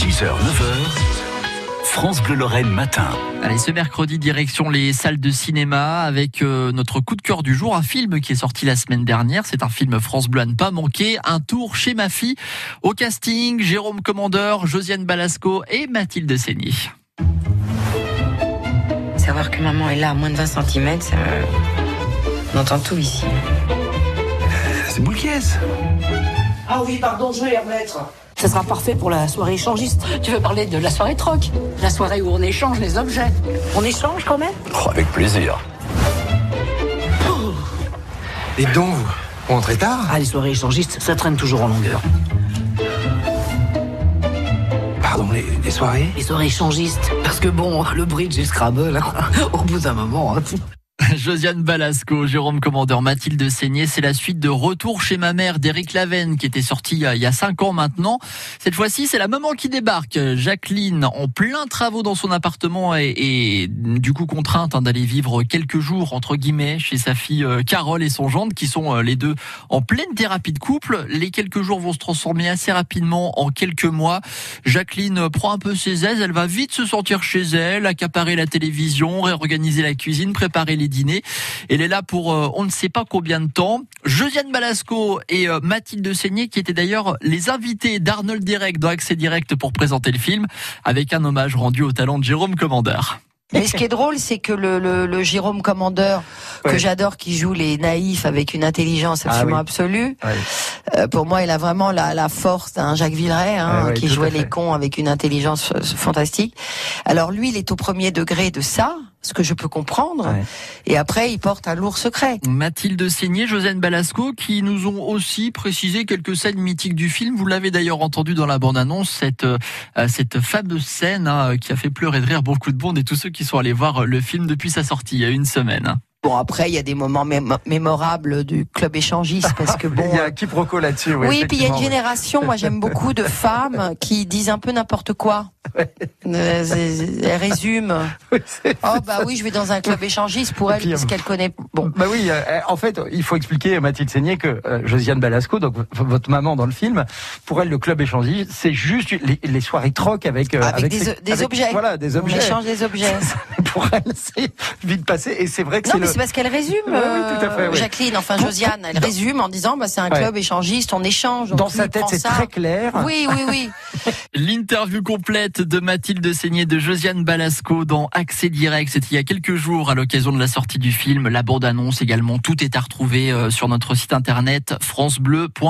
6h, 9h, France Bleu Lorraine matin. Allez, ce mercredi, direction les salles de cinéma avec euh, notre coup de cœur du jour, un film qui est sorti la semaine dernière. C'est un film France Bleu à ne pas manquer. Un tour chez ma fille. Au casting, Jérôme Commandeur, Josiane Balasco et Mathilde Seigny. Savoir que maman est là à moins de 20 cm, ça... on entend tout ici. C'est Boulquies. Ah oui, pardon, je vais les remettre. Ça sera parfait pour la soirée échangiste. Tu veux parler de la soirée troc La soirée où on échange les objets. On échange quand même? Oh, avec plaisir. Et donc, vous vous rentrez tard? Ah, les soirées échangistes, ça traîne toujours en longueur. Pardon, les, les soirées? Les soirées échangistes. Parce que bon, le bridge et le Scrabble, hein, au bout d'un moment. hein. Josiane Balasco, Jérôme Commandeur, Mathilde Seigné, c'est la suite de Retour chez ma mère d'Éric Lavenne qui était sorti il y a- il y a cinq ans maintenant. Cette fois-ci, c'est la maman qui débarque. Jacqueline, en plein travaux dans son appartement et, du coup contrainte hein, d'aller vivre quelques jours entre guillemets chez sa fille euh, Carole et son gendre qui sont euh, les deux en pleine thérapie de couple. Les quelques jours vont se transformer assez rapidement en quelques mois. Jacqueline prend un peu ses aises, elle va vite se sentir chez elle, accaparer la télévision, réorganiser la cuisine, préparer les dîners. Elle est là pour euh, on ne sait pas combien de temps. Josiane Balasco et euh, Mathilde Seigné qui étaient d'ailleurs les invités d'Arnold Direct dans Accès Direct pour présenter le film avec un hommage rendu au talent de Jérôme Commandeur. Mais ce qui est drôle, c'est que le, le, le Jérôme Commandeur, que Ouais. j'adore, qui joue les naïfs avec une intelligence absolument oui. absolue. Euh, pour moi, il a vraiment la, la force d'un Jacques Villeray, hein, Ouais, ouais, qui jouait les cons avec une intelligence euh, fantastique. Alors lui, il est au premier degré de ça, ce que je peux comprendre, Ouais. et après, il porte un lourd secret. Mathilde Seigné, Josiane Balasco, qui nous ont aussi précisé quelques scènes mythiques du film. Vous l'avez d'ailleurs entendu dans la bande-annonce, cette, euh, cette fameuse scène hein, qui a fait pleurer de rire beaucoup de monde et tous ceux qui sont allés voir le film depuis sa sortie il y a une semaine. Bon, après, il y a des moments mémo- mémorables du club échangiste, parce que bon... Il y a un quiproquo là-dessus. Oui, Oui, puis il y a une ouais. génération, moi j'aime beaucoup de femmes qui disent un peu n'importe quoi. Euh, elles résument. Oui, Oh bah oui, je vais dans un club échangiste pour elle puis, parce qu'elle connaît. Bon, Bah oui, euh, en fait, il faut expliquer Mathilde Seigné que euh, Josiane Balasco, donc votre maman dans le film, pour elle le club échangiste, c'est juste les, les soirées troc avec euh, avec, des, des avec- objets. Voilà, des On objets. échange des objets. Pour elle, c'est vite passé et c'est vrai que Non, c'est mais le c'est parce qu'elle résume, Ouais, oui, tout à fait, euh, oui. Jacqueline, enfin Josiane, elle résume en disant bah, c'est un Ouais. club échangiste, on échange. donc dans sa tête, c'est ça. très clair. Oui, oui, oui. L'interview complète de Mathilde Seigné de Josiane Balasco dans Accès Direct, c'était il y a quelques jours à l'occasion de la sortie du film. La bande-annonce également, tout est à retrouver euh, sur notre site internet francebleu.fr.